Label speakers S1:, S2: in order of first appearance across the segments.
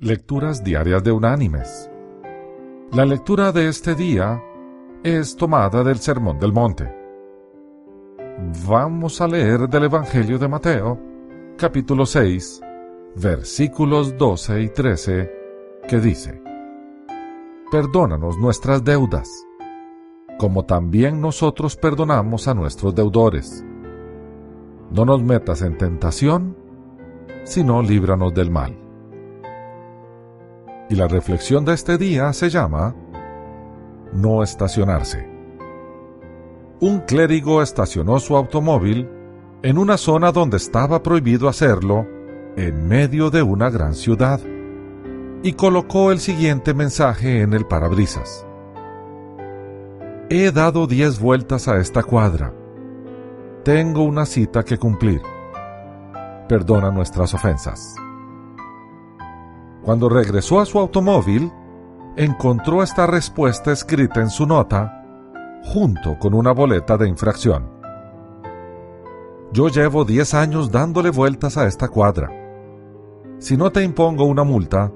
S1: Lecturas Diarias de Unánimes. La lectura de este día es tomada del Sermón del Monte. Vamos a leer del Evangelio de Mateo, capítulo 6, versículos 12 y 13, que dice, Perdónanos nuestras deudas, como también nosotros perdonamos a nuestros deudores. No nos metas en tentación, sino líbranos del mal. Y la reflexión de este día se llama No estacionarse. Un clérigo estacionó su automóvil en una zona donde estaba prohibido hacerlo, en medio de una gran ciudad, y colocó el siguiente mensaje en el parabrisas. He dado diez vueltas a esta cuadra. Tengo una cita que cumplir. Perdona nuestras ofensas. Cuando regresó a su automóvil, encontró esta respuesta escrita en su nota, junto con una boleta de infracción. Yo llevo 10 años dándole vueltas a esta cuadra. Si no te impongo una multa,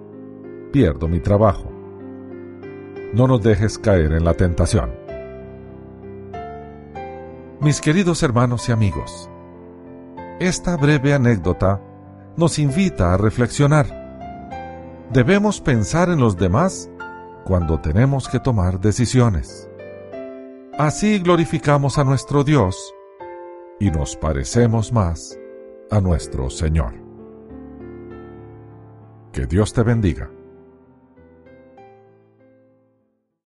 S1: pierdo mi trabajo. No nos dejes caer en la tentación. Mis queridos hermanos y amigos, esta breve anécdota nos invita a reflexionar debemos pensar en los demás cuando tenemos que tomar decisiones. Así glorificamos a nuestro Dios y nos parecemos más a nuestro Señor. Que Dios te bendiga.